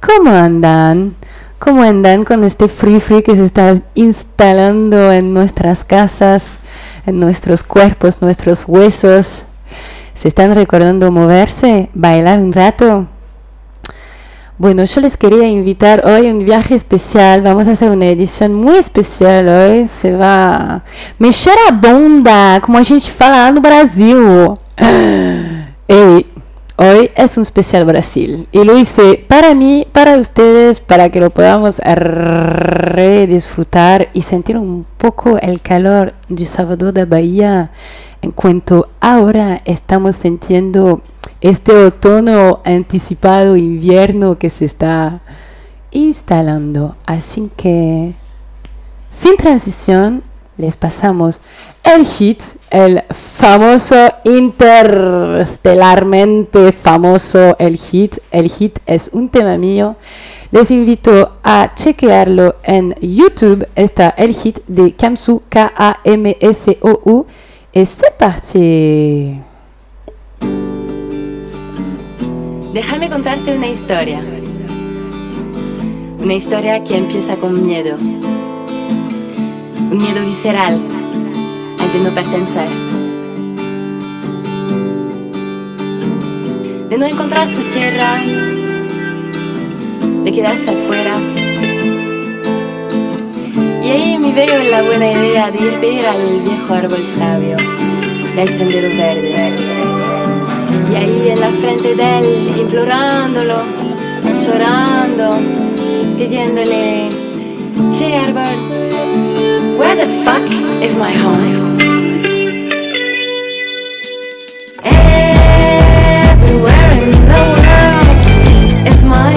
¿Cómo andan? ¿Cómo andan con este free free que se está instalando en nuestras casas, en nuestros cuerpos, nuestros huesos? ¿Se están recordando moverse, bailar un rato? Bueno, yo les quería invitar hoy a un viaje especial. Vamos a hacer una edición muy especial hoy. Se va mexer a bunda, como a gente fala lá no Brasil. Ei, hoy es un especial Brasil. Y lo hice para mí, para ustedes, para que lo podamos redisfrutar y sentir un poco el calor de Salvador da Bahía. En cuanto ahora estamos sintiendo este otoño anticipado invierno que se está instalando. Así que, sin transición, les pasamos el hit, el famoso interestelarmente famoso el hit. El hit es un tema mío. Les invito a chequearlo en YouTube. Está el hit de Kamsu, K-A-M-S-O-U. Y c'est parti. Déjame contarte una historia. Una historia que empieza con miedo. Un miedo visceral no pertenecer. De no encontrar su tierra. De quedarse afuera. Y ahí me veo la buena idea de ir ver al viejo árbol sabio del sendero verde y ahí en la frente de él, implorándolo, llorando, pidiéndole, Che árbol, where the fuck is my home? Everywhere in the world is my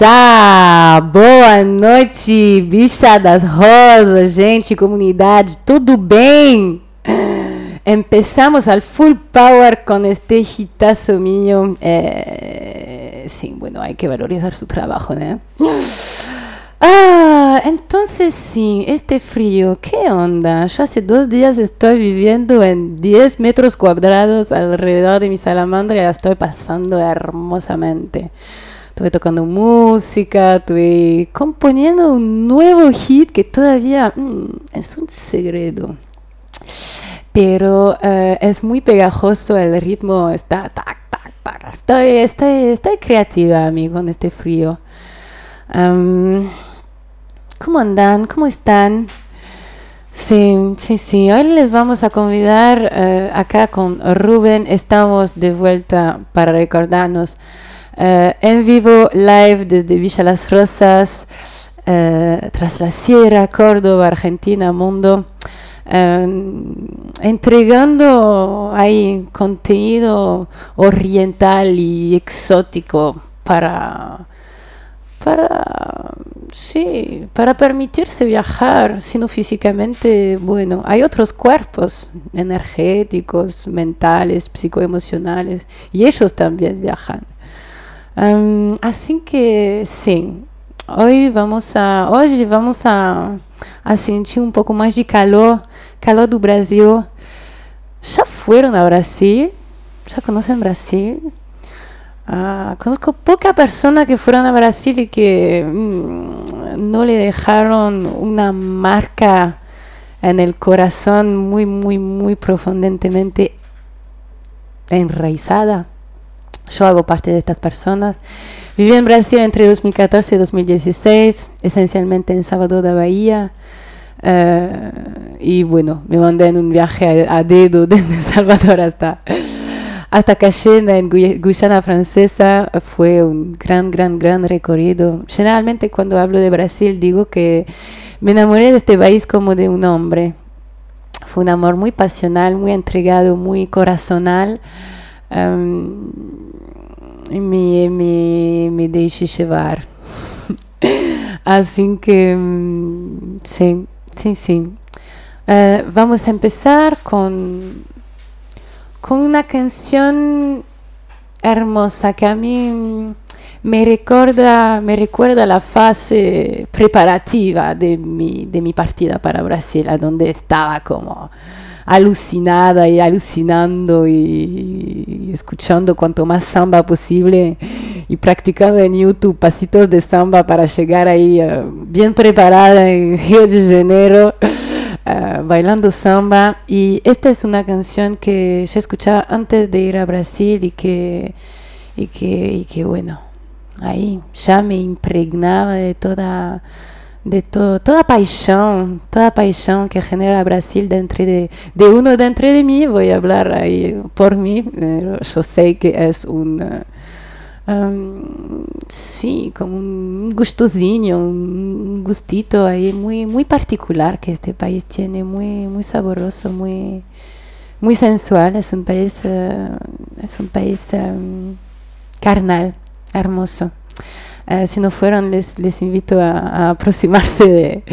Essa! Boa noite, bicha das rosas, gente, comunidade, tudo bem? Empezamos al full power con este hitazo mío. Eh, sí, bueno, hay que valorizar su trabajo, ¿no? Ah, entonces sí, este frío, ¿qué onda? Yo hace dos días estoy viviendo en 10 metros cuadrados alrededor de mi salamandra y la estoy pasando hermosamente. Estuve tocando música, estuve componiendo un nuevo hit que todavía mm, es un segredo. pero eh, es muy pegajoso, el ritmo está tac, tac, tac. Estoy, estoy, estoy creativa, amigo, con este frío. ¿Cómo andan? ¿Cómo están? Sí, sí, sí. Hoy les vamos a convidar eh, acá con Rubén. Estamos de vuelta para recordarnos eh, en vivo, live desde Villa Las Rosas, tras la Sierra, Córdoba, Argentina, mundo. Em, entregando ahí contenido oriental y exótico para para sí, para permitirse viajar, sino físicamente, bueno, hay otros cuerpos energéticos, mentales, psicoemocionales, y ellos también viajan. Em, así que sí, hoy vamos a, hoy vamos a, a sentir un poco más de calor calor do Brasil. Já foram a Brasil? Já conhecem Brasil? Ah, conozco poca persona que fueron a Brasil y que mmm, no le dejaron una marca en el corazón muy, muy, muy profundamente enraizada. Yo hago parte de estas personas. Viví en Brasil entre 2014 y 2016, esencialmente en Salvador de Bahía. Uh, y bueno, me mandé en un viaje a, a dedo desde Salvador hasta, hasta Cayena, en Guyana Francesa. Fue un gran, gran, gran recorrido. Generalmente cuando hablo de Brasil digo que me enamoré de este país como de un hombre. Fue un amor muy pasional, muy entregado, muy corazonal. Um, me, me, me llevar. Así que, um, sí, Sí, sí. Uh, vamos a empezar con, una canción hermosa que a mí me recuerda, me recuerda la fase preparativa de mi, de mi partida para Brasil, donde estaba como alucinada y alucinando y, escuchando cuanto más samba posible y practicando en YouTube pasitos de samba para llegar ahí uh, bien preparada en Río de Janeiro. Uh, bailando samba y esta es una canción que ya escuchaba antes de ir a Brasil y que y que, y que bueno ahí ya me impregnaba de toda de todo, toda paixão, toda paixão que genera Brasil dentro de, de uno dentro de mí, voy a hablar ahí por mí, yo sé que es un, um, sí, como un gustosinho, un gustito ahí muy, muy particular que este país tiene, muy, muy saboroso, muy, muy sensual, es un país, uh, es un país um, carnal, hermoso. Eh, si no fueron, les, les invito a, aproximarse de,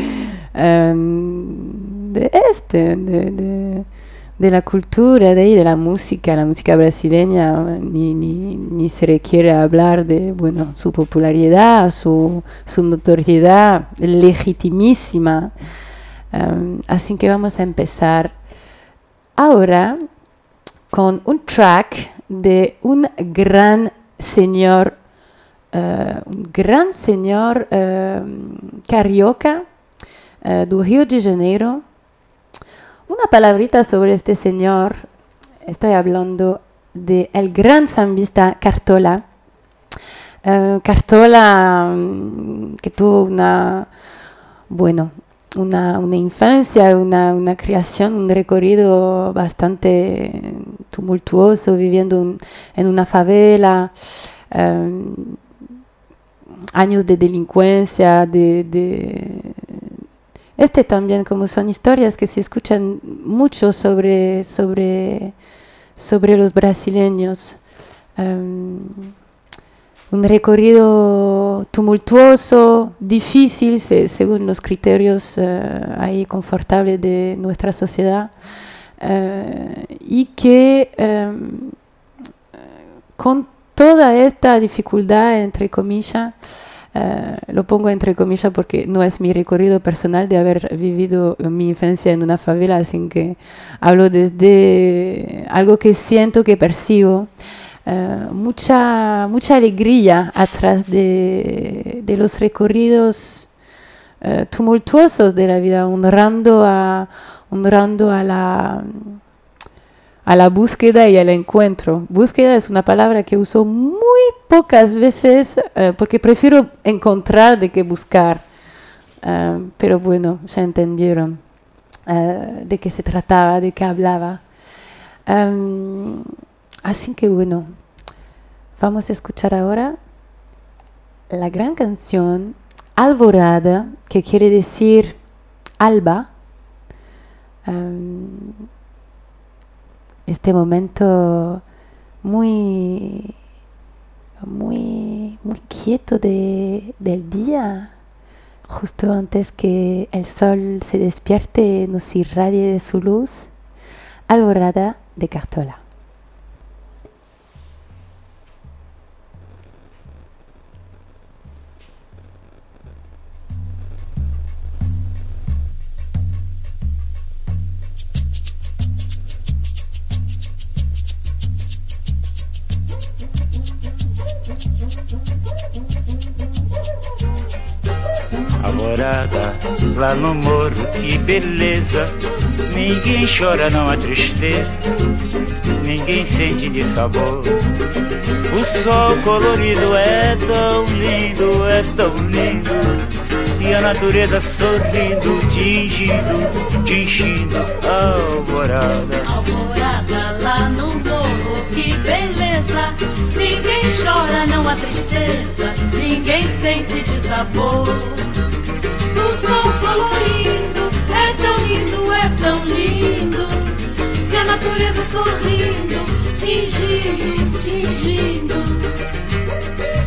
de este, de, de, la cultura, de, de la música, la música brasileña, ni, ni, se requiere hablar de bueno, su popularidad, su, su notoriedad legitimísima. Um, así que vamos a empezar ahora con un track de un gran señor un gran señor uh, carioca uh, do Rio de Janeiro. Una palabrita sobre este señor, estoy hablando de el gran sambista Cartola. Cartola um, que tuvo una, bueno, una, una infancia, una, una, creación, un recorrido bastante tumultuoso, viviendo en una favela. Um, años de delincuencia, de, este también, como son historias que se escuchan mucho sobre, sobre, sobre los brasileños. Um, un recorrido tumultuoso, difícil, se, según los criterios uh, ahí confortables de nuestra sociedad, uh, y que um, con toda esta dificultad, entre comillas, uh, lo pongo entre comillas porque no es mi recorrido personal de haber vivido mi infancia en una favela, así que hablo desde algo que siento, que percibo. Uh, mucha, mucha alegría atrás de, los recorridos uh, tumultuosos de la vida, honrando a, honrando a la a la búsqueda y al encuentro. Búsqueda es una palabra que uso muy pocas veces eh, porque prefiero encontrar de que buscar. Eh, pero bueno, ya entendieron eh, de qué se trataba, de qué hablaba. Así que bueno, vamos a escuchar ahora la gran canción Alvorada, que quiere decir alba. Este momento muy, muy, muy quieto de, del día, justo antes que el sol se despierte, nos irradie de su luz, alborada de Cartola. Alvorada lá no morro, que beleza. Ninguém chora, não há tristeza, ninguém sente de sabor. O sol colorido é tão lindo, é tão lindo. E a natureza sorrindo, tingindo, tingindo a alvorada. Alvorada lá no morro, que beleza. Ninguém chora, não há tristeza, ninguém sente de sabor. O sol colorido é tão lindo, é tão lindo. E a natureza sorrindo, tingindo, tingindo.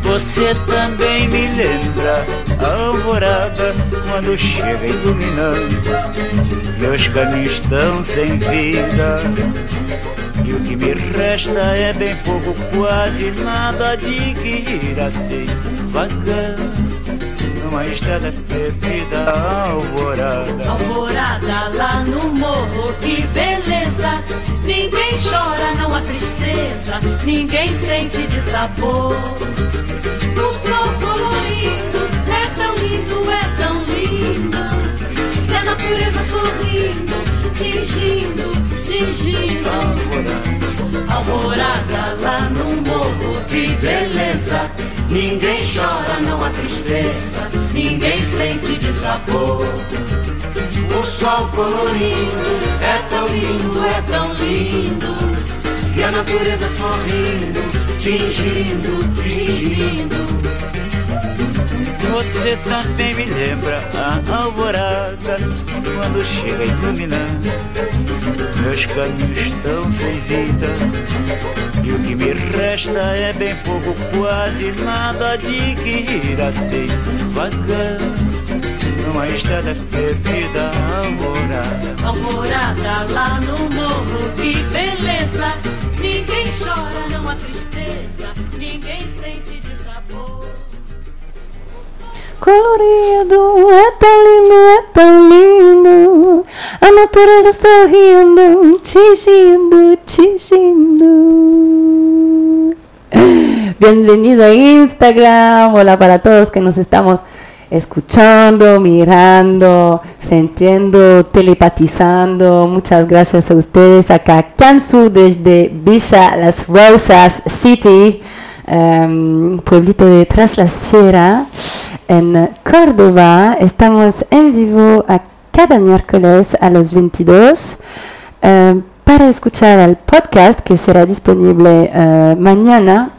Você também me lembra a alvorada quando chega iluminando. Meus caminhos estão sem vida. E o que me resta é bem pouco, quase nada de que ir assim vagando. Numa estrada perdida, alvorada. Alvorada lá no morro, que beleza. Ninguém chora, não há tristeza, ninguém sente de sabor. O sol colorido é tão lindo, é tão lindo. A natureza sorrindo, tingindo, tingindo. Alvorada lá no morro, que beleza. Ninguém chora, não há tristeza, ninguém sente de sabor. O sol colorido é tão lindo, é tão lindo. E a natureza sorrindo, tingindo, tingindo. Você também me lembra a alvorada quando chega iluminando. Meus caminhos estão sem vida e o que me resta é bem pouco, quase nada de que ir assim vagando. Numa estrada perdida, alvorada. Alvorada lá no morro, que beleza. Ninguém chora, não há tristeza, ninguém sente. Colorido, é tão lindo, é tão lindo. A natureza sorrindo, tingindo, tingindo. Bienvenido a Instagram. Hola para todos que nos estamos escuchando, mirando, sintiendo, telepatizando. Muchas gracias a ustedes. Acá Kansu desde Villa Las Rosas City, em, pueblito de la en Córdoba. Estamos en vivo a cada miércoles a los 22. em, para escuchar el podcast que será disponible eh, mañana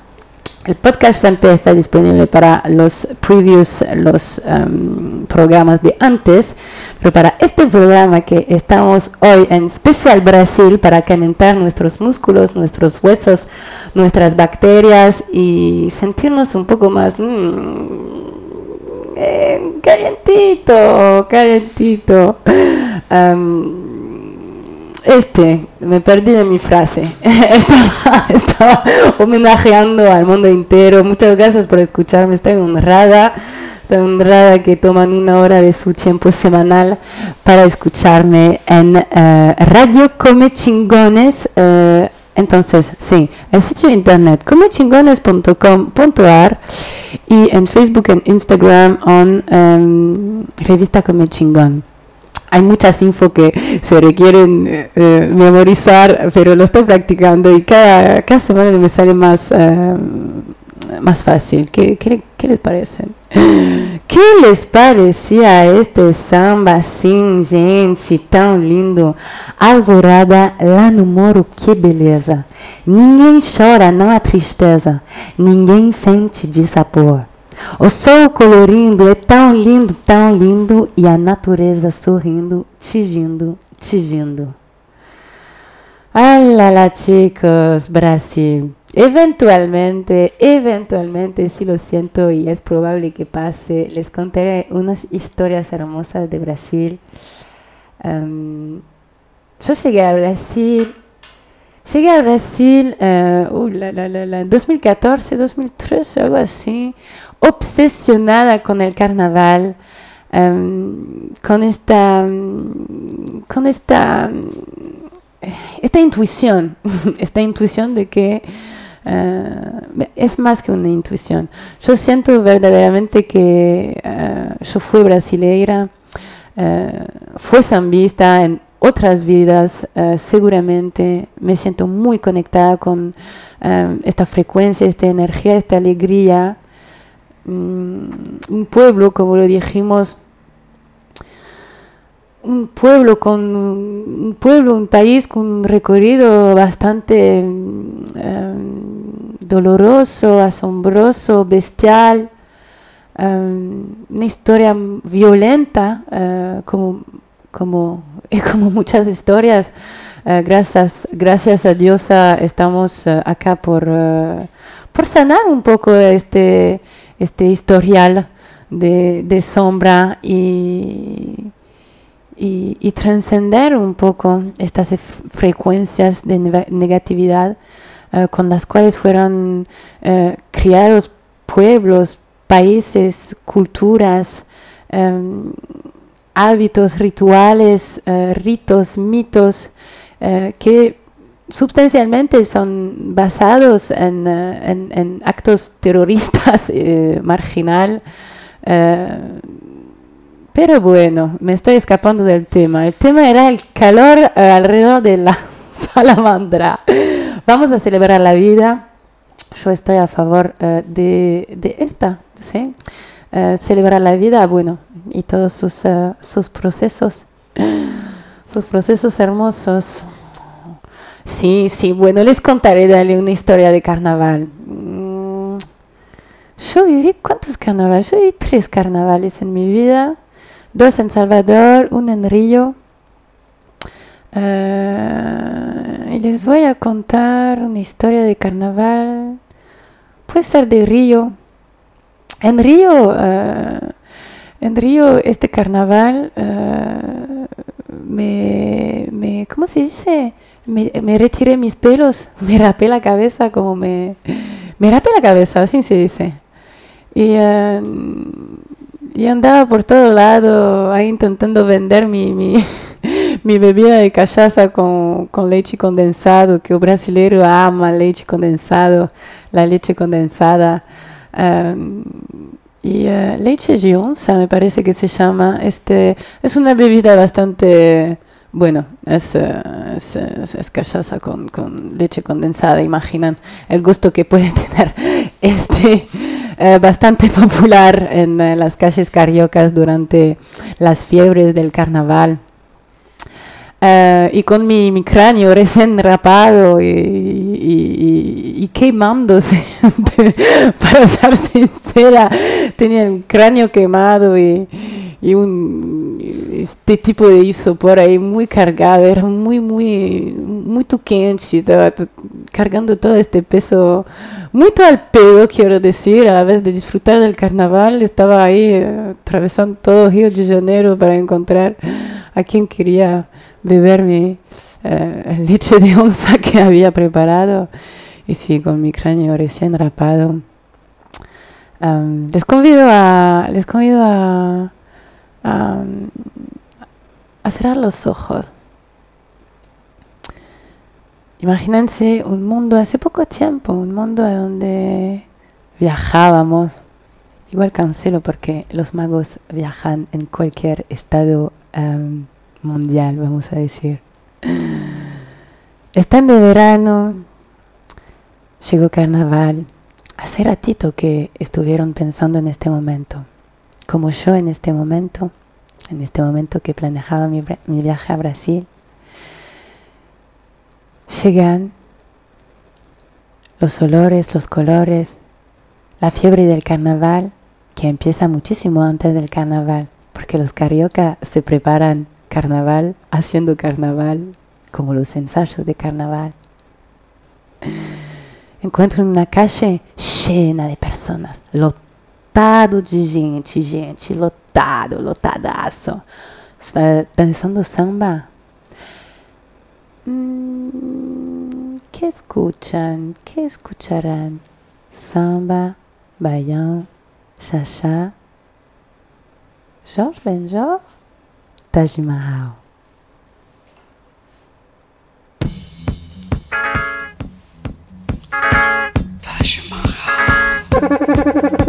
el podcast siempre está disponible para los previews, los em, programas de antes, pero para este programa que estamos hoy en especial Brasil para calentar nuestros músculos, nuestros huesos, nuestras bacterias y sentirnos un poco más mm, eh, calientito, calientito. Em, este, me perdí de mi frase. estaba, estaba homenajeando al mundo entero. Muchas gracias por escucharme. Estoy honrada. Estoy honrada que toman una hora de su tiempo semanal para escucharme en eh, Radio Come Chingones. eh, entonces, sí, el sitio de internet comechingones.com.ar y en Facebook e Instagram en em, Revista Come Chingón. hay muchas info que se requieren eh, eh, memorizar, pero lo estoy practicando y cada, cada semana me sale más, eh, más fácil. ¿Qué, qué, qué les parece? ¿Qué les parecía este samba sin gente tão lindo? Alvorada lá no moro, que beleza! Ninguém chora, não há tristeza, ninguém sente de sabor. O sol colorindo é tão lindo, tão lindo, e a natureza sorrindo, tingindo, tingindo. Olha lá, chicos, Brasil. Eventualmente, eventualmente, si lo siento y es probable que pase, les contaré unas historias hermosas de Brasil. Um, yo llegué a Brasil Llegué a Brasil uh, la, la, la, 2014, 2013, algo así, obsesionada con el carnaval, um, con esta, con esta, esta intuición, esta intuición de que uh, es más que una intuición. Yo siento verdaderamente que uh, yo fui brasileira, uh, fui zambista en otras vidas, seguramente me siento muy conectada con esta frecuencia, esta energía, esta alegría. Um, un pueblo, como lo dijimos, un pueblo con un pueblo, un país con un recorrido bastante um, doloroso, asombroso, bestial, una historia violenta, uh, como como, como muchas historias, uh, gracias, gracias a Dios uh, estamos uh, acá por, por sanar un poco este, este historial de, sombra y, y, trascender un poco estas frecuencias de negatividad con las cuales fueron criados pueblos, países, culturas. Um, hábitos, rituales, uh, ritos, mitos que sustancialmente son basados en, en actos terroristas marginal. pero bueno, me estoy escapando del tema. El tema era el calor alrededor de la salamandra. Vamos a celebrar la vida. Yo estoy a favor de, de esta, ¿sí? Uh, celebrar la vida, bueno, y todos sus, uh, sus procesos, sus procesos hermosos. Sí, sí, bueno, les contaré dale una historia de carnaval. Mm, yo viví, ¿cuántos carnavales? Yo viví tres carnavales en mi vida, dos en Salvador, uno en Río. Uh, y les voy a contar una historia de carnaval, puede ser de Río, en Río, uh, en Río, este carnaval uh, me, me, ¿cómo se dice? Me, me, retiré mis pelos, me rapé la cabeza, como me, me rapé la cabeza, así se dice. Y, y andaba por todo lado, ahí intentando vender mi, mi, mi bebida de cachaza con, con, leche condensado, que el brasileño ama leche condensado, la leche condensada. Um, y uh, leche de me parece que se llama. Este, es una bebida bastante, bueno, es, uh, es, es, cachaza con, con, leche condensada, imaginan el gusto que puede tener este. Uh, bastante popular en las calles cariocas durante las fiebres del carnaval. Uh, y con mi, cráneo recién rapado y, y, y, quemándose, para ser sincera, tenía el cráneo quemado y, un este tipo de isopor ahí muy cargado, era muy, muy, muy quente, estaba cargando todo este peso, muy al pedo, quiero decir, a la vez de disfrutar del carnaval, estaba ahí uh, atravesando todo Río de Janeiro para encontrar a quien quería beber mi eh, leche de onza que había preparado y sí, con mi cráneo recién rapado. Um, les convido a les convido a, a, a cerrar los ojos. Imagínense un mundo hace poco tiempo, un mundo donde viajábamos. Igual cancelo porque los magos viajan en cualquier estado mundial, vamos a decir. Están de verano, llegó carnaval. Hace ratito que estuvieron pensando en este momento, como yo en este momento, en este momento que planeaba mi, mi viaje a Brasil. Llegan los olores, los colores, la fiebre del carnaval, que empieza muchísimo antes del carnaval, porque los carioca se preparan carnaval haciendo carnaval, como los ensayos de carnaval. Encuentro una calle llena de personas, lotado de gente, gente, lotado, lotadazo. Está danzando samba. Mm, ¿Qué escuchan? ¿Qué escucharán? Samba, Bayan, Chacha, Georges Benjor, Taj Mahal. Taj Mahal.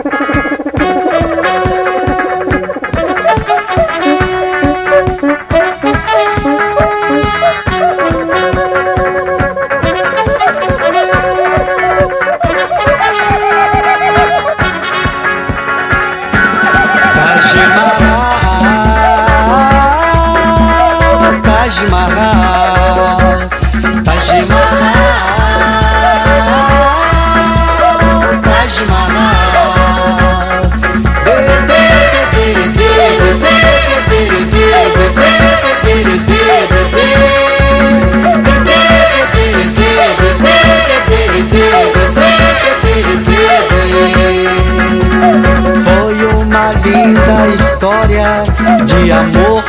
História de amor.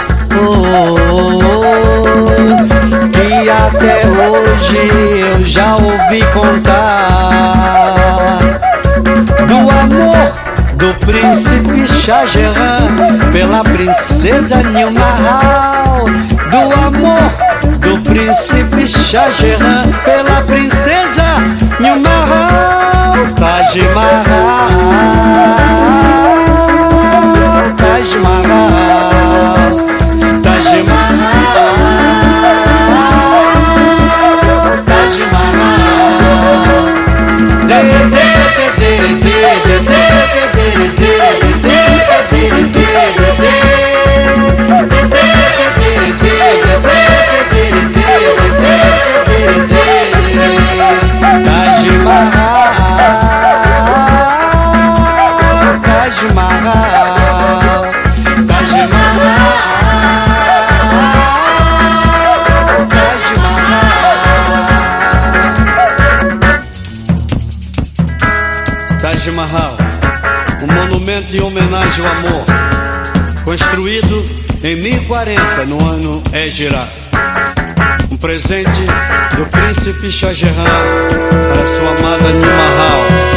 Que até hoje eu já ouvi contar. Do amor do príncipe Shah Jahan pela princesa Nilmahal do amor do príncipe Shah Jahan pela princesa Nilmahal Taj Mahal monumento em homenagem ao amor construído em 1040 no ano Égira um presente do príncipe Shah Jahan para sua amada Nilmahal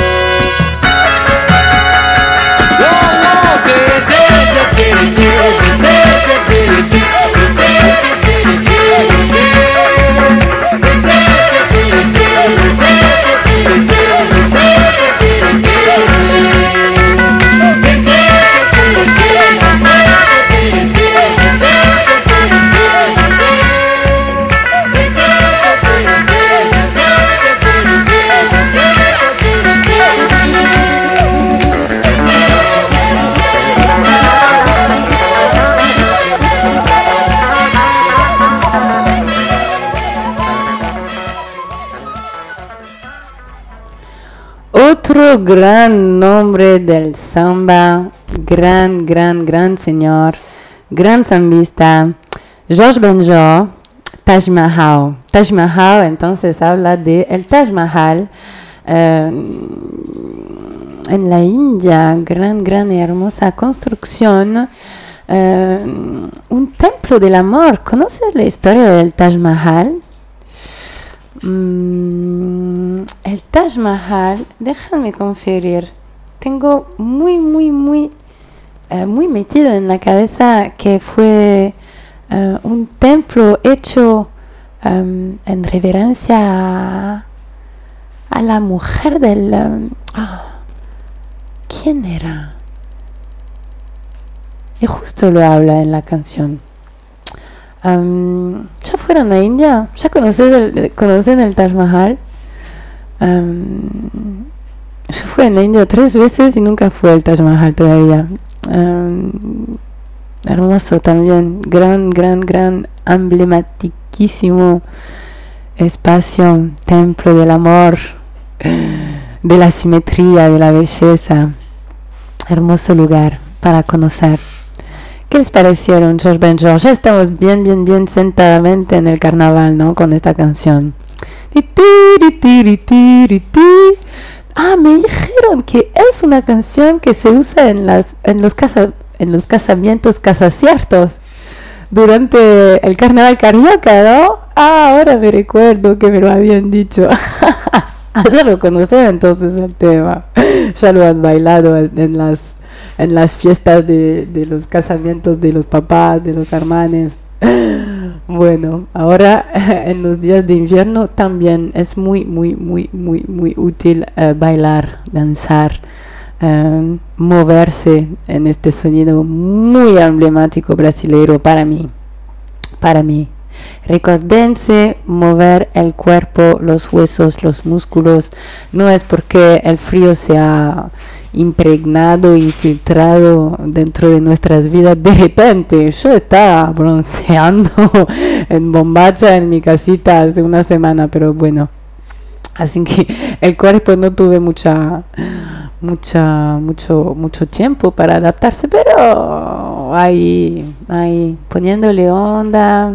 Otro gran nombre del samba, gran, gran, gran señor, gran sambista, Georges Benjor, Taj Mahal. Taj Mahal entonces habla de el Taj Mahal eh, en la India, gran, gran y hermosa construcción, eh, un templo del amor. ¿Conoces la historia del Taj Mahal? Mm, el Taj Mahal, déjame conferir. Tengo muy, muy, muy, eh, muy metido en la cabeza que fue eh, un templo hecho em, en reverencia a, la mujer del... em, ah, ¿Quién era? Y justo lo habla en la canción. ¿Ya fueron a India? ¿Ya conocen el, conocen el Taj Mahal? yo fui a India tres veces y nunca fue al Taj Mahal todavía. hermoso también, gran, gran, gran, emblematiquísimo espacio, templo del amor, de la simetría, de la belleza. Hermoso lugar para conocer. ¿Qué les parecieron, George Ben George? Ya estamos bien, bien, bien sentadamente en el carnaval, ¿no? Con esta canción. Ah, me dijeron que es una canción que se usa en, las, en, los, casa, en los casamientos casaciertos durante el carnaval carioca, ¿no? Ah, ahora me recuerdo que me lo habían dicho. ah, ya lo conocen entonces el tema. Ya lo han bailado en las en las fiestas de, de los casamientos de los papás, de los hermanos. Bueno, ahora en los días de invierno también es muy, muy, muy, muy, muy útil eh, bailar, danzar, eh, moverse en este sonido muy emblemático brasileño para mí. Para mí. Recordense mover el cuerpo, los huesos, los músculos. No es porque el frío sea impregnado, infiltrado dentro de nuestras vidas. De repente, yo estaba bronceando en bombacha en mi casita hace una semana, pero bueno, así que el cuerpo no tuve mucha mucha mucho mucho tiempo para adaptarse pero ahí ahí poniéndole onda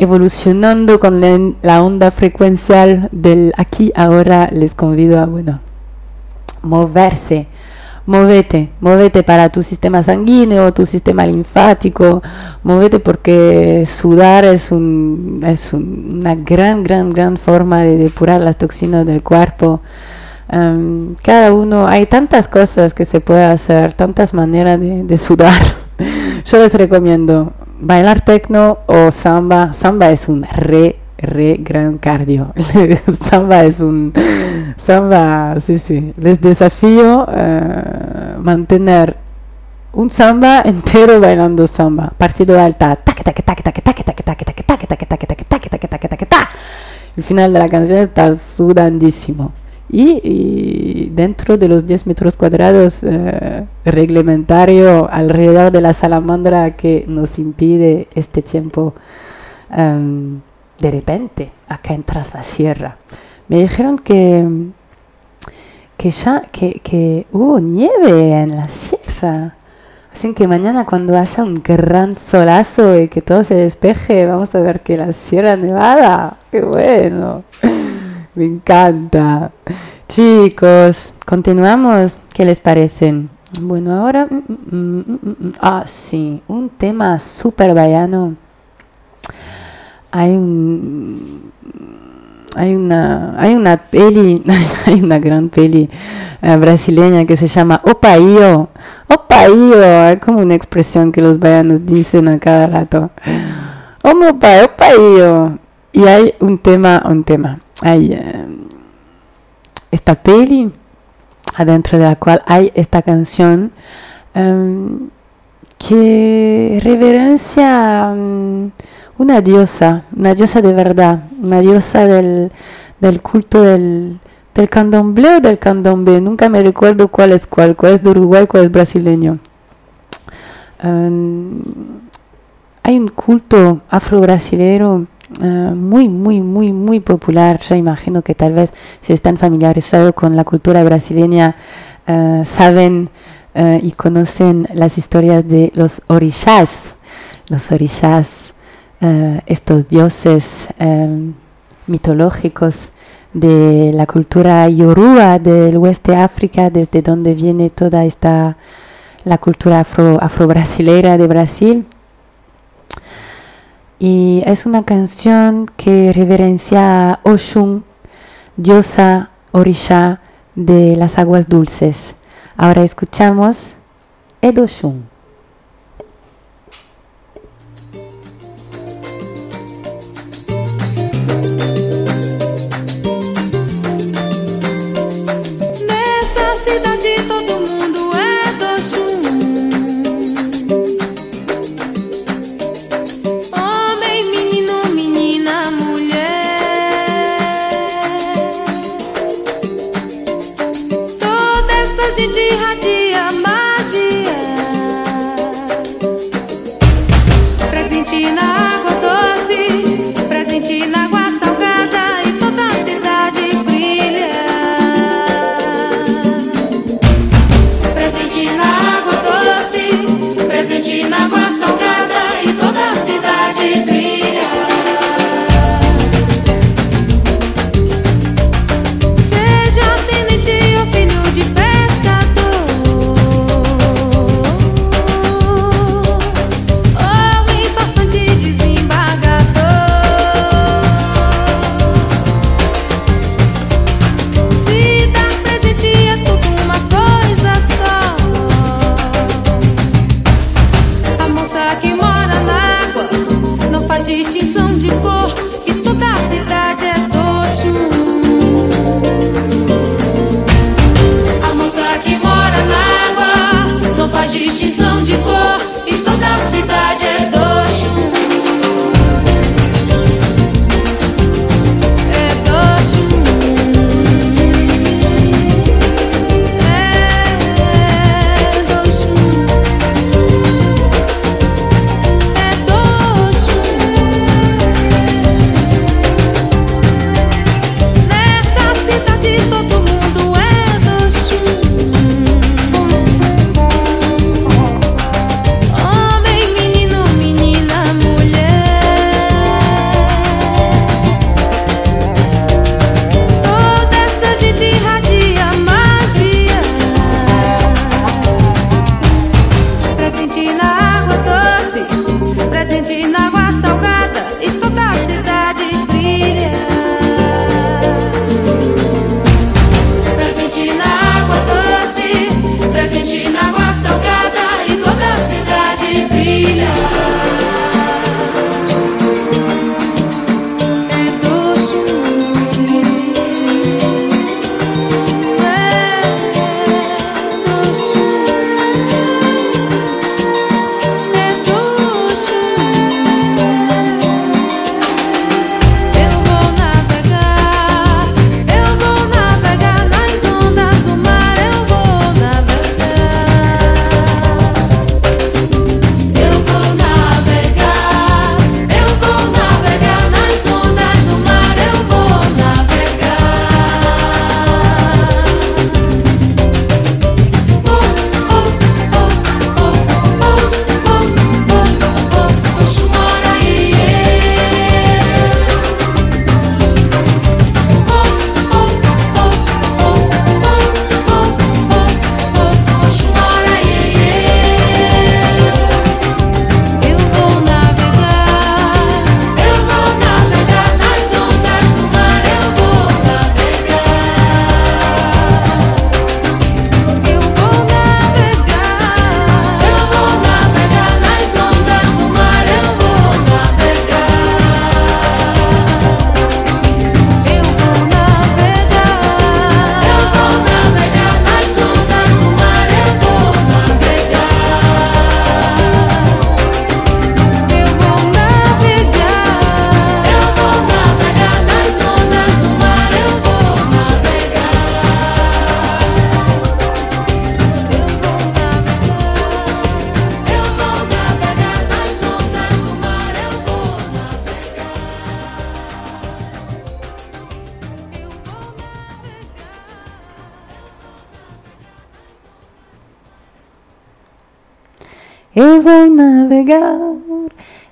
evolucionando con la onda frecuencial del aquí ahora les convido a bueno moverse. Movete movete para tu sistema sanguíneo tu sistema linfático. Movete porque sudar es un es una gran gran gran forma de depurar las toxinas del cuerpo. Cada uno hay tantas cosas que se puede hacer tantas maneras de sudar. Yo les recomiendo bailar tecno o samba. Samba es un re, re gran cardio. samba es un. Samba, sí, sí. Les desafío uh, mantener un samba entero bailando samba. Partido alta. El final de la canción está sudandísimo y, dentro de los 10 metros cuadrados eh, reglamentario alrededor de la salamandra que nos impide este tiempo em, de repente acá entras la sierra me dijeron que que ya que, que hubo nieve en la sierra Así que mañana cuando haya un gran solazo y que todo se despeje, vamos a ver que la Sierra Nevada, qué bueno. Me encanta. Chicos, continuamos. ¿Qué les parecen? Bueno, ahora... Mm, mm, mm, ah, sí, un tema súper vallano. Hay un... Hay una, hay una peli, hay una gran peli eh, brasileña que se llama Opaío. Opaío, es como una expresión que los vallanos dicen a cada rato. Opa, Opaío. Y hay un tema, un tema hay eh, esta peli adentro de la cual hay esta canción em, que reverencia um, una diosa, una diosa de verdad, una diosa del, del culto del, del candomblé o del candombe, nunca me recuerdo cuál es cuál, cuál es de Uruguay, cuál es brasileño. Um, hay un culto afro-brasilero eh, muy, muy, muy, muy popular. Yo imagino que tal vez si están familiarizados con la cultura brasileña, uh, saben uh, y conocen las historias de los orishas. Los orishas, estos dioses mitológicos de la cultura yoruba del oeste de África, desde donde viene toda esta la cultura afro, afro-brasilera de Brasil y es una canción que reverencia a Oshun, diosa orisha de las aguas dulces. Ahora escuchamos Edoshun. Eu vou navegar,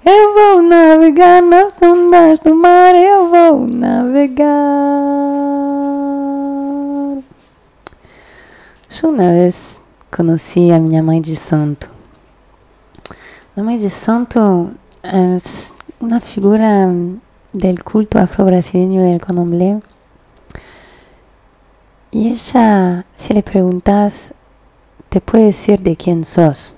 eu vou navegar nas ondas do mar, eu vou navegar. Yo una vez conocí a mi mãe de santo. La mãe de santo es una figura del culto afro-brasileño del candomblé. Y ella, si le preguntas, te puede decir de quién sos.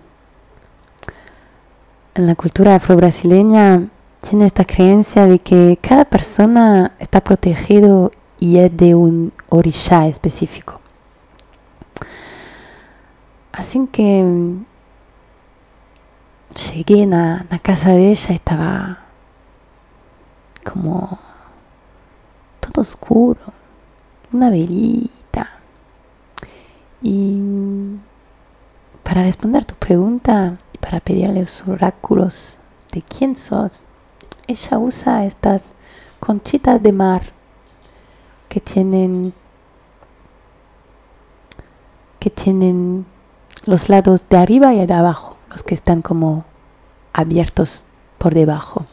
En la cultura afro-brasileña tiene esta creencia de que cada persona está protegido y es de un orixá específico. Así que llegué a la casa de ella, estaba como todo oscuro, una velita. Y para responder tu pregunta para pedirle los oráculos de quién sos, ella usa estas conchitas de mar que tienen que tienen los lados de arriba y de abajo, los que están como abiertos por debajo.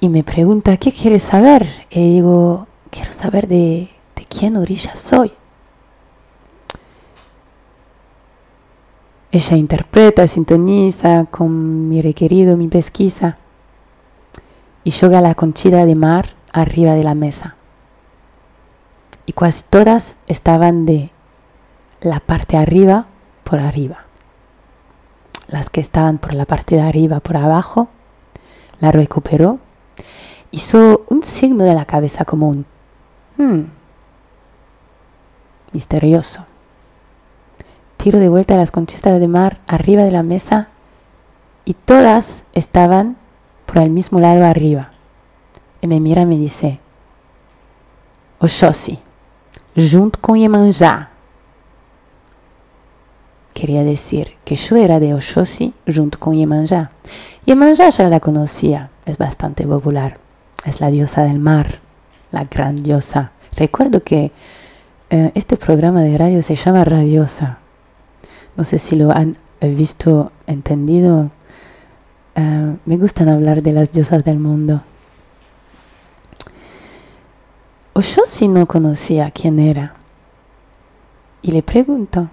Y me pregunta, ¿qué quieres saber? Y digo, quiero saber de, de quién orilla soy. Ella interpreta, sintoniza con mi requerido, mi pesquisa, y yoga la conchita de mar arriba de la mesa. Y casi todas estaban de la parte arriba por arriba. Las que estaban por la parte de arriba por abajo, la recuperó. Hizo un signo de la cabeza como un hmm, misterioso. Tiro de vuelta las conchitas de mar arriba de la mesa y todas estaban por el mismo lado arriba. Y me mira y me dice, Oxóssi, junto con Iemanjá. Quería decir que yo era de Oxóssi junto con Iemanjá. Iemanjá ya la conocía, es bastante popular. Es la diosa del mar, la gran diosa. Recuerdo que eh, este programa de radio se llama Radiosa. No sé si lo han visto, entendido. Uh, me gustan hablar de las diosas del mundo. O yo sí no conocía quién era. Y le pregunto,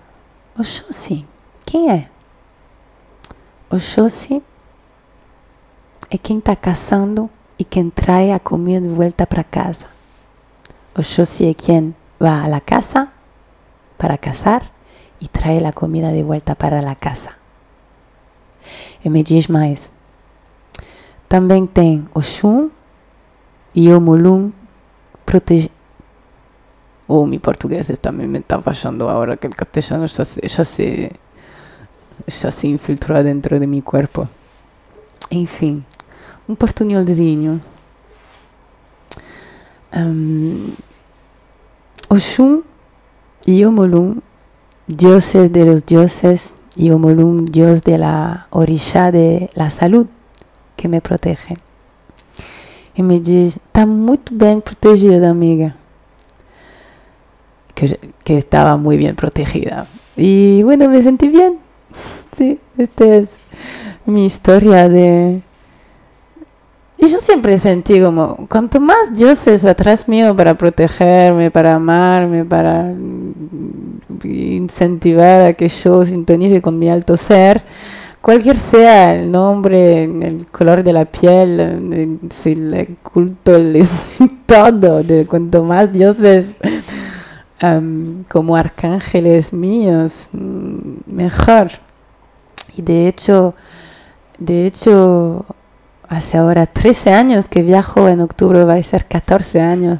o yo sí, ¿quién es? O yo sí es quien está cazando y quien trae a comida de vuelta para casa. O yo sí es quien va a la casa para cazar y trae la comida de vuelta para la casa. E me diz mais. Também tem Oxum e Omulum protege... Oh, mi portugués también me está fallando ahora que el castellano ya se, ya se, ya se infiltró dentro de mi cuerpo. Enfim, um portunholzinho. Um, Oxum y Omolum, dioses de los dioses, y Omolum, dios de la orilla de la salud, que me protege. E me diz, está muito bem protegida, amiga. Que, que estaba muy bien protegida. Y bueno, me sentí bien. Sí, esta es mi historia de... Y yo siempre sentí como, cuanto más dioses atrás mío para protegerme, para amarme, para incentivar a que yo sintonice con mi alto ser, cualquier sea el nombre, el color de la piel, el culto, el, todo, de cuanto más dioses como arcángeles míos, mejor. Y de hecho, de hecho, hace ahora 13 años que viajo, en octubre va a ser 14 años.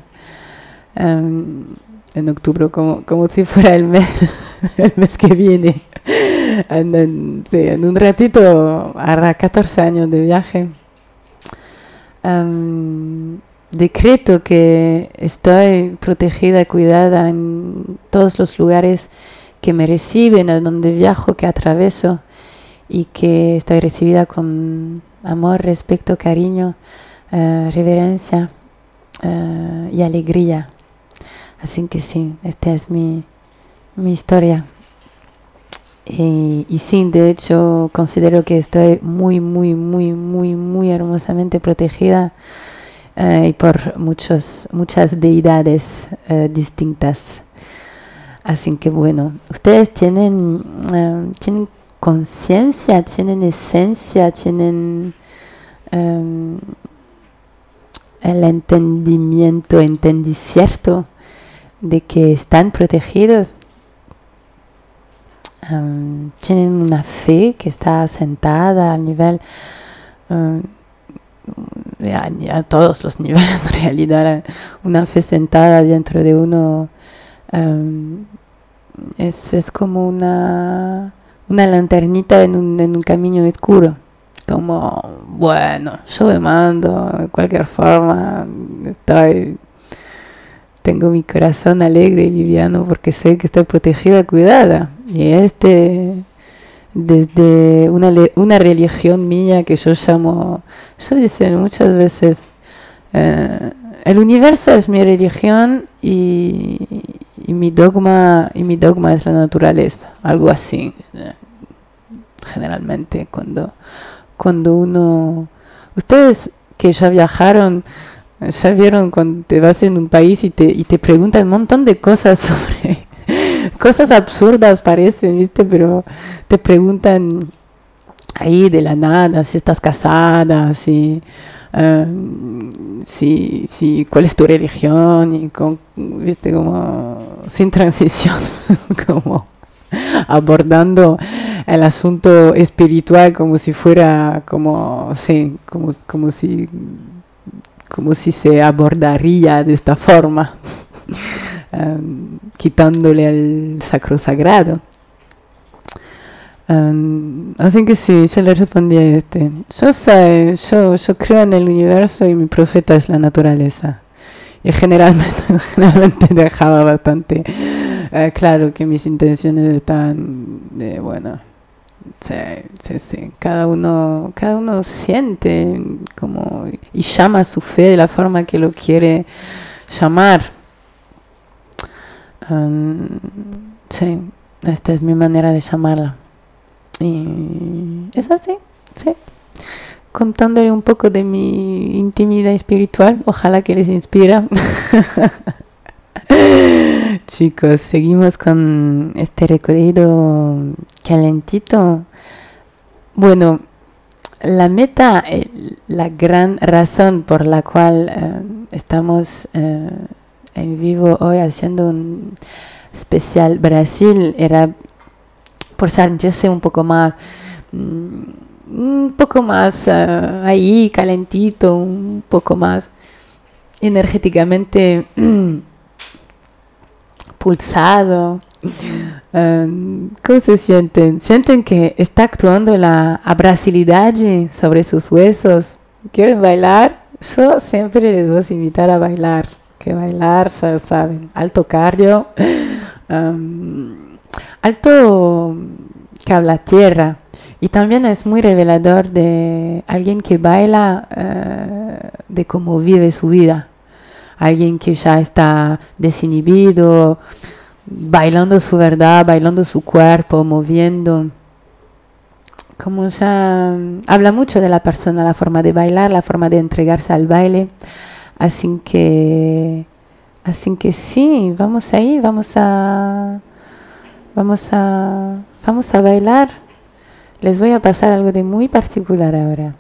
Um, en octubre, como, como si fuera el mes, el mes que viene. En, en, sí, en un ratito hará 14 años de viaje. Um, decreto que estoy protegida, cuidada en todos los lugares que me reciben, a donde viajo, que atraveso y que estoy recibida con amor, respeto, cariño, uh, reverencia uh, y alegría. Así que sí, esta es mi, mi historia. Y, y, sí, de hecho, considero que estoy muy, muy, muy, muy, muy hermosamente protegida eh, y por muchos, muchas deidades eh, distintas. Así que bueno, ustedes tienen, eh, tienen conciencia, tienen esencia, tienen el entendimiento, entendicierto de que están protegidos. Tienen una fe que está sentada a nivel, a, todos los niveles en realidad, una fe sentada dentro de uno es, es, como una, una lanternita en un, un camino oscuro. Como, bueno, yo me mando, de cualquier forma, estoy tengo mi corazón alegre y liviano porque sé que estoy protegida, cuidada. Y este, desde una, una religión mía que yo llamo, yo dice muchas veces, eh, el universo es mi religión y, y, mi dogma y mi dogma es la naturaleza, algo así. Generalmente cuando, cuando uno, ustedes que ya viajaron, ya vieron cuando te vas en un país y te, y te preguntan un montón de cosas sobre cosas absurdas parecen, ¿viste? Pero te preguntan ahí de la nada si estás casada, si, si, si cuál es tu religión ¿viste? Como sin transición, como abordando el asunto espiritual como si fuera como sí, como, como si como si se abordaría de esta forma, quitándole al sacro sagrado. Um, así que sí, yo le respondí a este. Yo sé, yo, yo creo en el universo y mi profeta es la naturaleza. Y generalmente, dejaba bastante uh, claro que mis intenciones están de, bueno, Sí, sí, sí. Cada uno, cada uno siente como y llama su fe de la forma que lo quiere llamar. sí, esta es mi manera de llamarla. Y es así, sí. Contándole un poco de mi intimidad espiritual, ojalá que les inspira. Chicos, seguimos con este recorrido calentito. Bueno, la meta, eh, la gran razón por la cual eh, estamos eh, en vivo hoy haciendo un especial Brasil era por sentirse un poco más, mm, un poco más ahí, calentito, un poco más energéticamente pulsado. Um, ¿Cómo se sienten? ¿Sienten que está actuando la abrasilidad sobre sus huesos? ¿Quieren bailar? Yo siempre les voy a invitar a bailar. Que bailar, ya saben, alto cardio, um, alto cabla tierra. Y también es muy revelador de alguien que baila uh, de cómo vive su vida alguien que ya está desinhibido, bailando su verdad, bailando su cuerpo, moviendo. Como ya mm, habla mucho de la persona, la forma de bailar, la forma de entregarse al baile. Así que, así que sí, vamos ahí, vamos a, vamos a, vamos a bailar. Les voy a pasar algo de muy particular ahora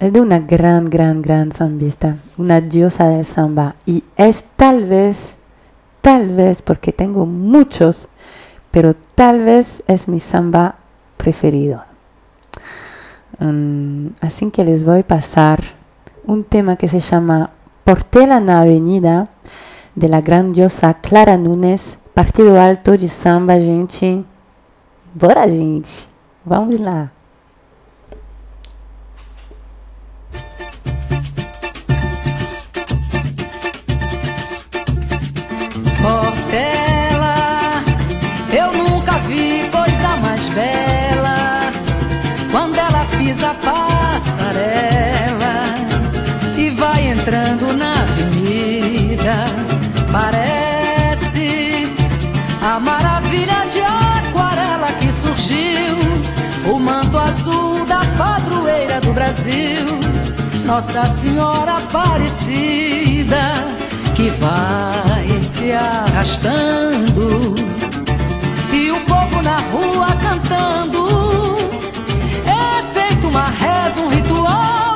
es de una gran, gran, gran zambista, una diosa del samba. Y es tal vez, tal vez, porque tengo muchos, pero tal vez es mi samba preferido. así que les voy a pasar un tema que se llama Portela na Avenida, de la gran diosa Clara Nunes, Partido Alto de Samba, gente. Bora, gente. Vamos lá. Portela, manto azul da padroeira do Brasil, Nossa Senhora Aparecida, que vai se arrastando e o povo na rua cantando. É feito uma reza, um ritual.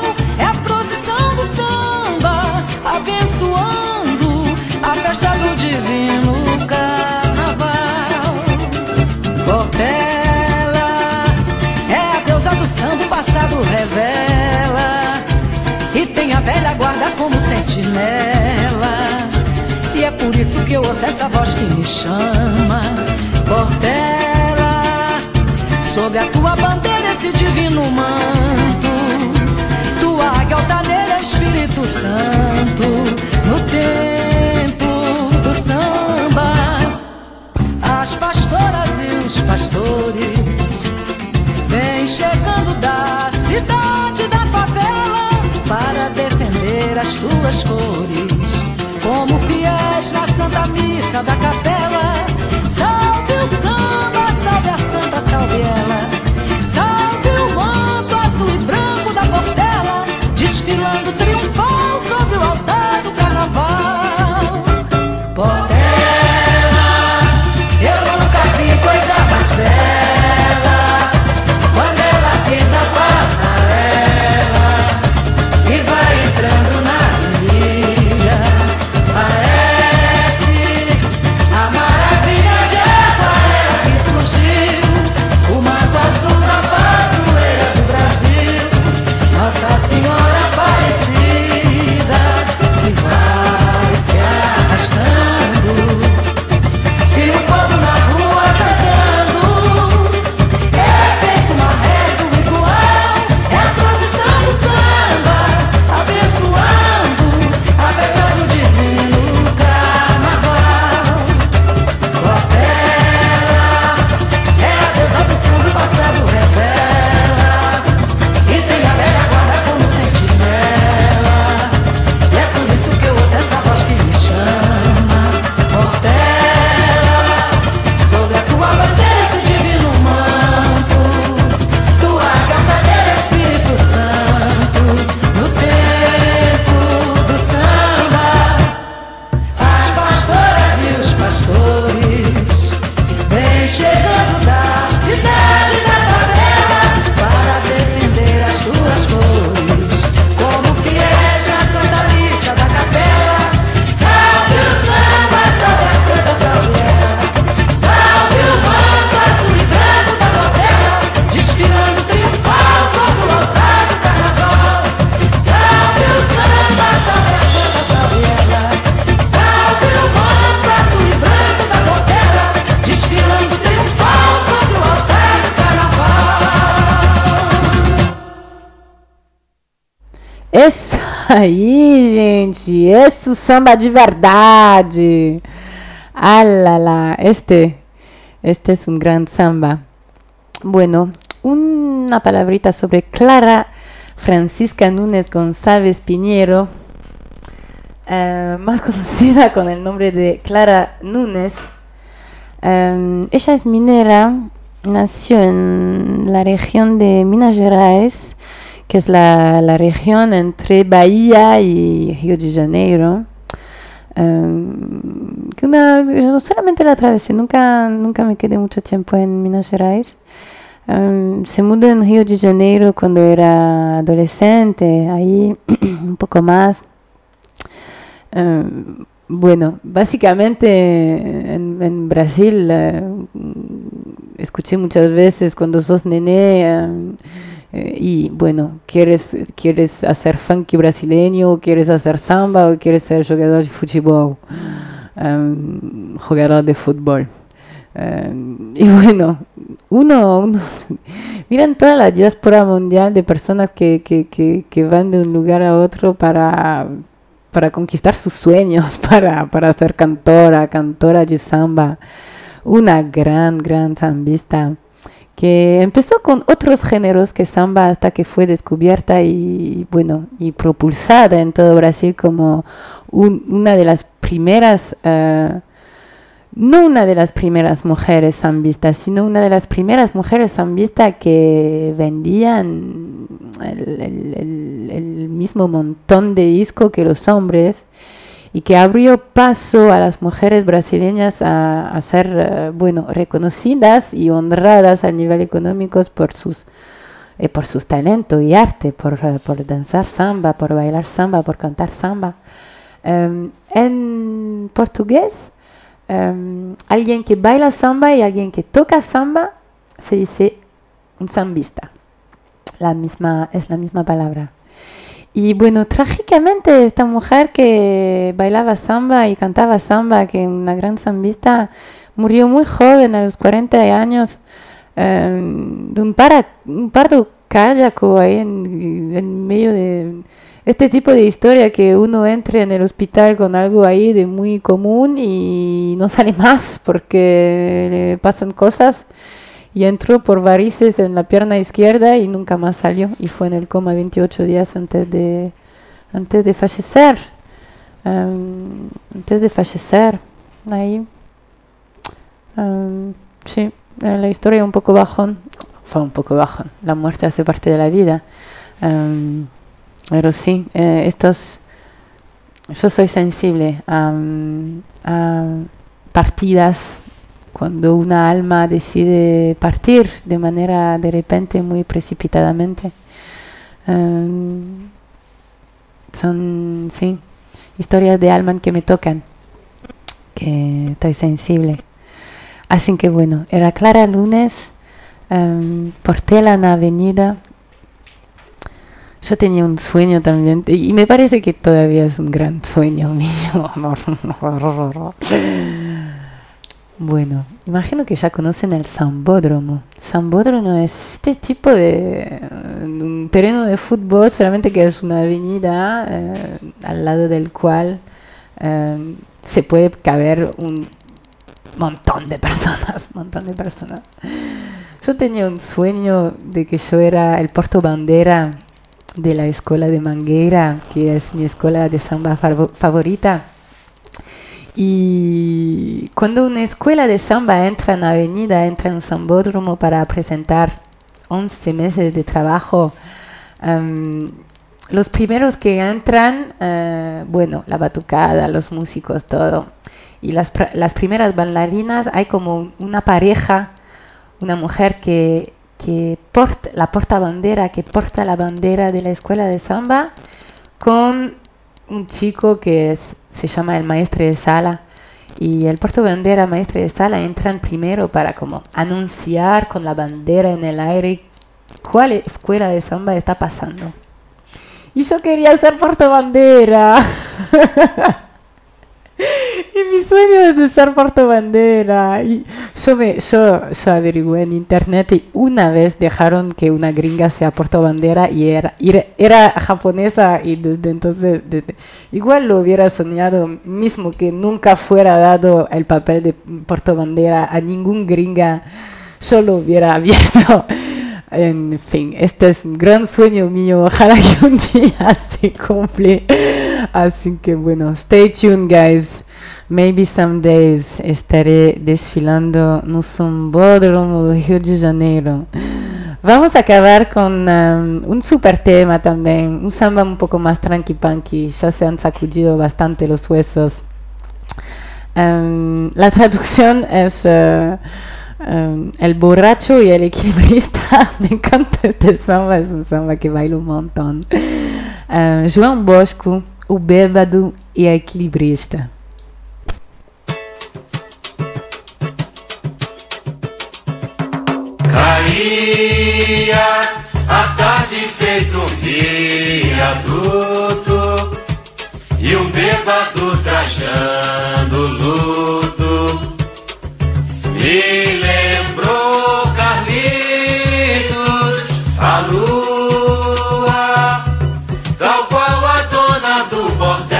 Sentinela. E é por isso que eu ouço essa voz que me chama. Portela, sobre a tua bandeira esse divino manto. Tua águia altaneira Espírito Santo. No tempo do samba, as pastoras e os pastores vêm chegando da cidade da favela para defender as tuas como da missa, da capela. Aí, gente. Esse samba de verdade. Ah. Este, este es un gran samba. Bueno, una palabrita sobre Clara Francisca Núñez González Piñero, eh, más conocida con el nombre de Clara Núñez. Eh, ella es minera, nació en la región de Minas Gerais, que es la, la región entre Bahía y Río de Janeiro. Em, que una, yo solamente la atravesé, nunca, nunca me quedé mucho tiempo en Minas Gerais. Em, se mudó en Río de Janeiro cuando era adolescente, ahí un poco más. Em, bueno, básicamente en, Brasil eh, escuché muchas veces cuando sos nené em, eh, y bueno, quieres, quieres hacer funky brasileño, quieres hacer samba o quieres ser jugador de fútbol, em, jugador de fútbol. Em, y bueno, uno, uno miran toda la diáspora mundial de personas que, que, que, que van de un lugar a otro para, para conquistar sus sueños, para, para ser cantora, cantora de samba, una gran, gran sambista que empezó con otros géneros que samba hasta que fue descubierta y bueno y propulsada en todo Brasil como un- una de las primeras eh, no una de las primeras mujeres zambistas, sino una de las primeras mujeres zambistas que vendían el- el mismo montón de disco que los hombres y que abrió paso a las mujeres brasileñas a, ser, eh, bueno, reconocidas y honradas a nivel económico por sus, eh, por sus talentos y arte, por, eh, por danzar samba, por bailar samba, por cantar samba. Em, en portugués, em, alguien que baila samba y alguien que toca samba se dice un sambista. La misma, es la misma palabra. Y bueno, trágicamente esta mujer que bailaba samba y cantaba samba, que una gran sambista, murió muy joven, a los 40 años, eh, de un, para, un parto cardíaco ahí en, en medio de este tipo de historia que uno entre en el hospital con algo ahí de muy común y no sale más porque le pasan cosas y entró por varices en la pierna izquierda y nunca más salió y fue en el coma 28 días antes de antes de fallecer. Em, antes de fallecer ahí. Em, sí eh, la historia un poco bajón fue un poco bajón la muerte hace parte de la vida. Em, pero sí eh, estos yo soy sensible a, a partidas cuando una alma decide partir de manera de repente muy precipitadamente. Em, son, sí, historias de alma que me tocan, que estoy sensible. Así que bueno, era Clara Lunes, em, Portela en la avenida. Yo tenía un sueño también, y me parece que todavía es un gran sueño mío. Bueno, imagino que ya conocen el Zambódromo. Zambódromo es este tipo de un terreno de fútbol, solamente que es una avenida eh, al lado del cual eh, se puede caber un montón de personas, montón de personas. Yo tenía un sueño de que yo era el porto bandera de la escuela de Manguera, que es mi escuela de samba favo- favorita. Y cuando una escuela de samba entra en la avenida, entra en un sambódromo para presentar 11 meses de trabajo, em, los primeros que entran, eh, bueno, la batucada, los músicos, todo. Y las, las primeras bailarinas, hay como una pareja, una mujer que, que porta, la porta bandera, que porta la bandera de la escuela de samba, con un chico que se llama el maestre de sala y el porto bandera maestre de sala entran primero para como anunciar con la bandera en el aire cuál escuela de samba está pasando. Y yo quería ser porto bandera. y mi sueño es de ser porto bandera. Y yo, yo, yo averigué en internet y una vez dejaron que una gringa sea porto bandera y era, era, japonesa y desde entonces igual lo hubiera soñado mismo que nunca fuera dado el papel de porto bandera a ningún gringa, yo lo hubiera abierto. En fin, este es un gran sueño mío. Ojalá que un día se cumple. Así que bueno, stay tuned, guys. Maybe some days estaré desfilando no Sambódromo do Rio de Janeiro. Vamos a acabar con um, un super tema también, un samba un poco más tranqui punky. Ya se han sacudido bastante los huesos. Um, la traducción es uh, um, El borracho y el equilibrista. Me encanta este samba, es un samba que bailo un montón. Uh, João Bosco, o bêbado e a equilibrista. Caía a tarde feito um viaduto E um bêbado trajando luto. Me lembrou Carlitos, a lua Tal qual a dona do bordel.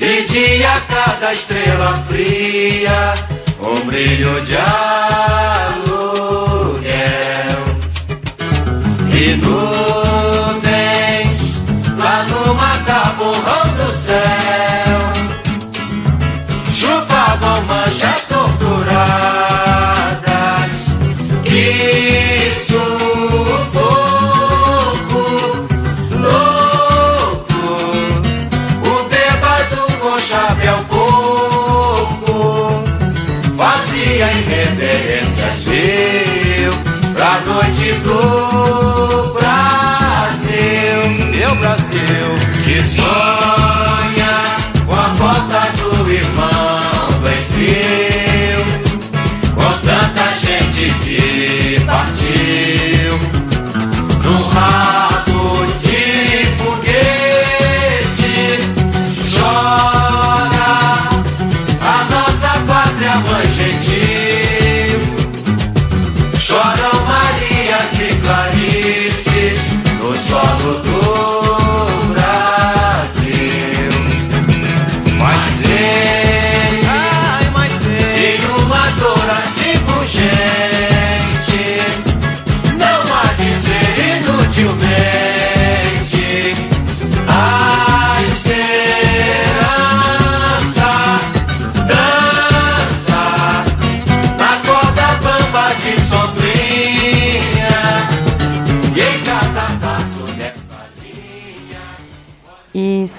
E dia cada estrela fria Um brilho de aluguel. E no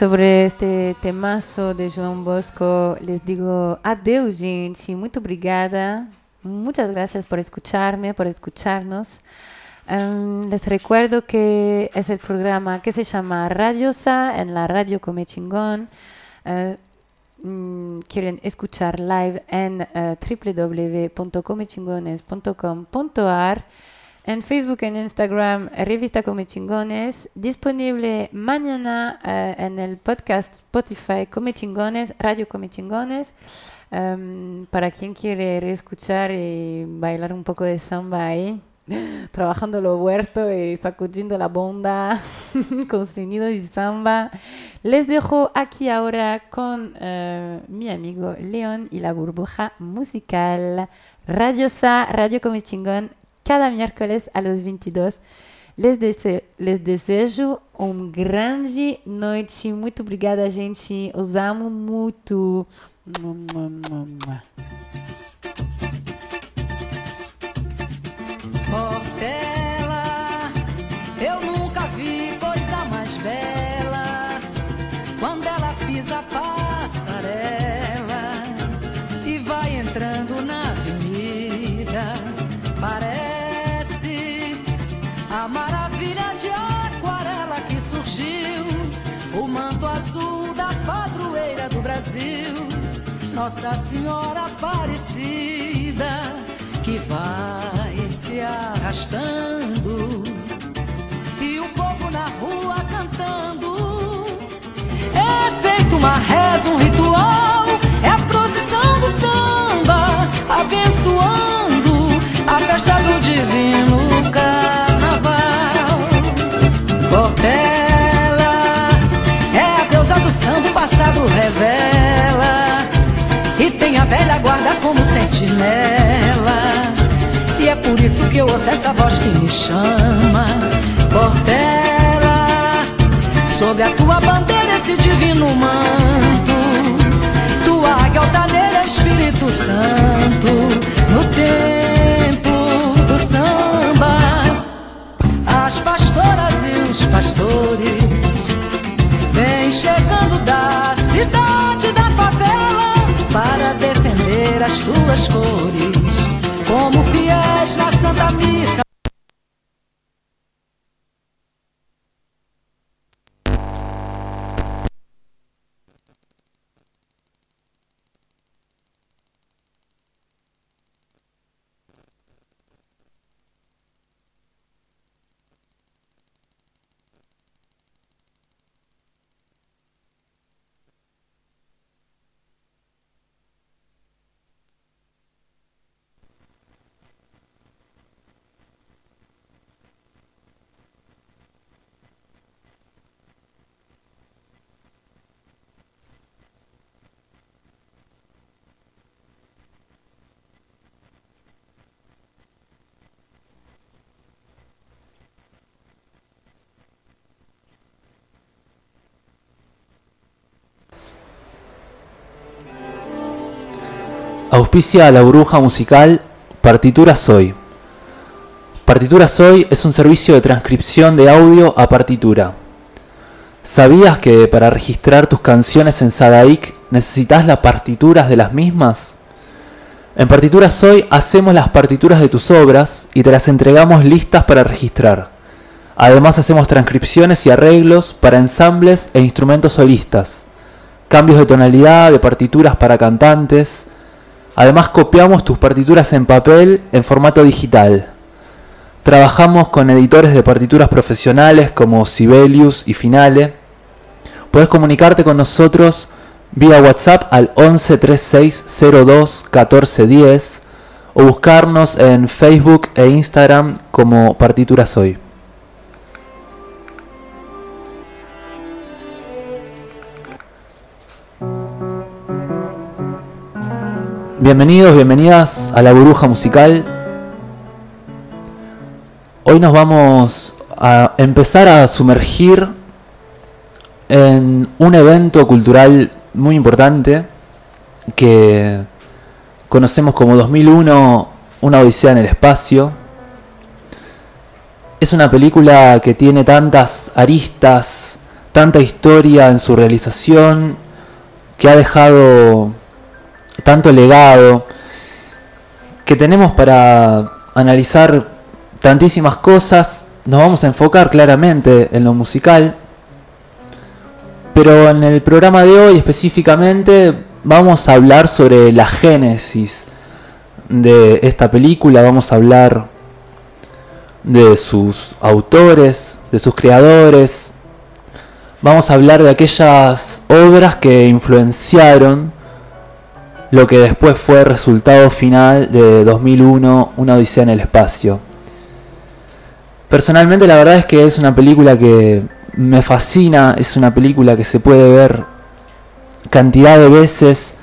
sobre este temaço de João Bosco, les digo adeus, gente. Muito obrigada. Muchas gracias por escucharme, por escucharnos. Em, les recuerdo que es el programa que se llama Radiosa en la radio Come Chingón. Mm, quieren escuchar live en eh, www.comechingones.com.ar en Facebook, en Instagram, Revista Come Chingones, disponible mañana eh, en el podcast Spotify Come Chingones, Radio Come Chingones, em, para quien quiere reescuchar y bailar un poco de samba ahí, trabajando lo huerto y sacudiendo la bonda con sonido y samba. Les dejo aquí ahora con eh, mi amigo León y la burbuja musical. Radio Sa, Radio Come Chingón, cada miércoles a los 22. Les, dese les desejo um grande noite. Muito obrigada, gente. Os amo muito. Mua, mua, mua, Nossa Senhora Aparecida que vai se arrastando e o povo na rua cantando. É feito uma reza, um ritual, é a procissão do samba, abençoando a festa do divino carnaval. Portela é a deusa do samba, passado revela. Velha guarda como sentinela. E é por isso que eu ouço essa voz que me chama. Portela, sob a tua bandeira esse divino manto. Tua águia altaneira, Espírito Santo. No tempo do samba, as pastoras e os pastores vêm chegando da defender as tuas cores, como fiéis na Santa Missa. Auspicia a la burbuja musical Partitura Soy. Partitura Soy es un servicio de transcripción de audio a partitura. ¿Sabías que para registrar tus canciones en Sadaic necesitas las partituras de las mismas? En Partituras Hoy hacemos las partituras de tus obras y te las entregamos listas para registrar. Además hacemos transcripciones y arreglos para ensambles e instrumentos solistas, cambios de tonalidad de partituras para cantantes. Además copiamos tus partituras en papel en formato digital. Trabajamos con editores de partituras profesionales como Sibelius y Finale. Puedes comunicarte con nosotros vía WhatsApp al 11 3602 1410 o buscarnos en Facebook e Instagram como Partituras Hoy. Bienvenidos, bienvenidas a la burbuja musical. Hoy nos vamos a empezar a sumergir en un evento cultural muy importante que conocemos como 2001, Una Odisea en el Espacio. Es una película que tiene tantas aristas, tanta historia en su realización, que ha dejado tanto legado, que tenemos para analizar tantísimas cosas. Nos vamos a enfocar claramente en lo musical, pero en el programa de hoy específicamente vamos a hablar sobre la génesis de esta película, vamos a hablar de sus autores, de sus creadores, vamos a hablar de aquellas obras que influenciaron lo que después fue resultado final de 2001, Una Odisea en el Espacio. Personalmente la verdad es que es una película que me fascina, es una película que se puede ver cantidad de veces,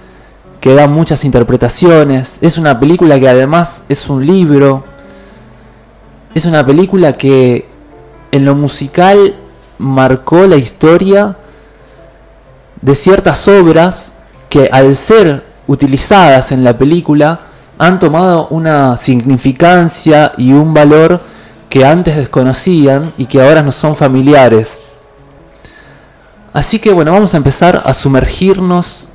que da muchas interpretaciones, es una película que además es un libro, es una película que en lo musical marcó la historia de ciertas obras que al ser utilizadas en la película han tomado una significancia y un valor que antes desconocían y que ahora nos son familiares. Así que bueno, vamos a empezar a sumergirnos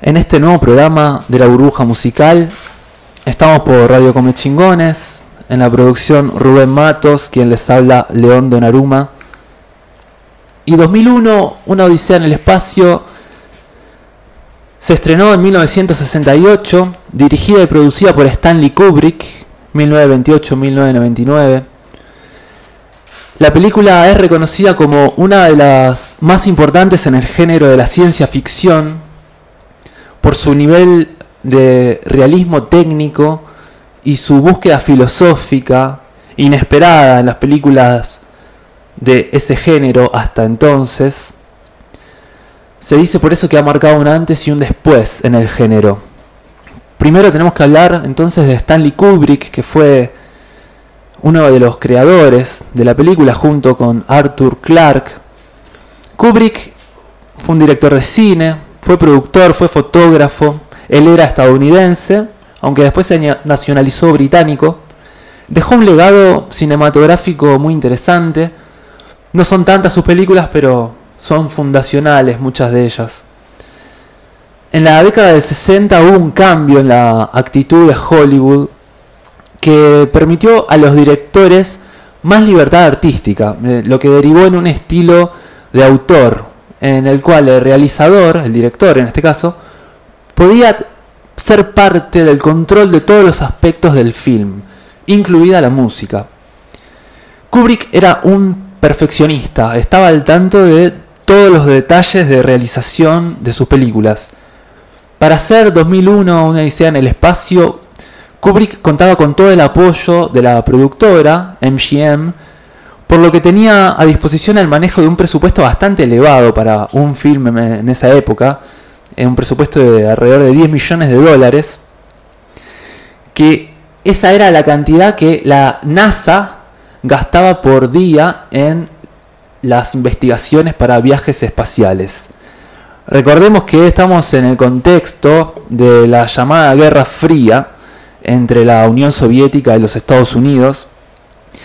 en este nuevo programa de la burbuja musical. Estamos por Radio Come Chingones, en la producción Rubén Matos, quien les habla León Donaruma. Y 2001, Una Odisea en el Espacio, se estrenó en 1968, dirigida y producida por Stanley Kubrick, 1928-1999. La película es reconocida como una de las más importantes en el género de la ciencia ficción por su nivel de realismo técnico y su búsqueda filosófica inesperada en las películas de ese género hasta entonces. Se dice por eso que ha marcado un antes y un después en el género. Primero tenemos que hablar entonces de Stanley Kubrick, que fue uno de los creadores de la película junto con Arthur Clarke. Kubrick fue un director de cine, fue productor, fue fotógrafo, él era estadounidense, aunque después se nacionalizó británico. Dejó un legado cinematográfico muy interesante. No son tantas sus películas, pero son fundacionales muchas de ellas. En la década del 60 hubo un cambio en la actitud de Hollywood que permitió a los directores más libertad artística, eh, lo que derivó en un estilo de autor, en el cual el realizador, el director en este caso, podía ser parte del control de todos los aspectos del film, incluida la música. Kubrick era un perfeccionista, estaba al tanto de todos los detalles de realización de sus películas. Para hacer 2001 una odisea en el espacio, Kubrick contaba con todo el apoyo de la productora, MGM, por lo que tenía a disposición el manejo de un presupuesto bastante elevado para un film en esa época, un presupuesto de alrededor de 10 millones de dólares, que esa era la cantidad que la NASA gastaba por día en las investigaciones para viajes espaciales. Recordemos que estamos en el contexto de la llamada Guerra Fría entre la Unión Soviética y los Estados Unidos.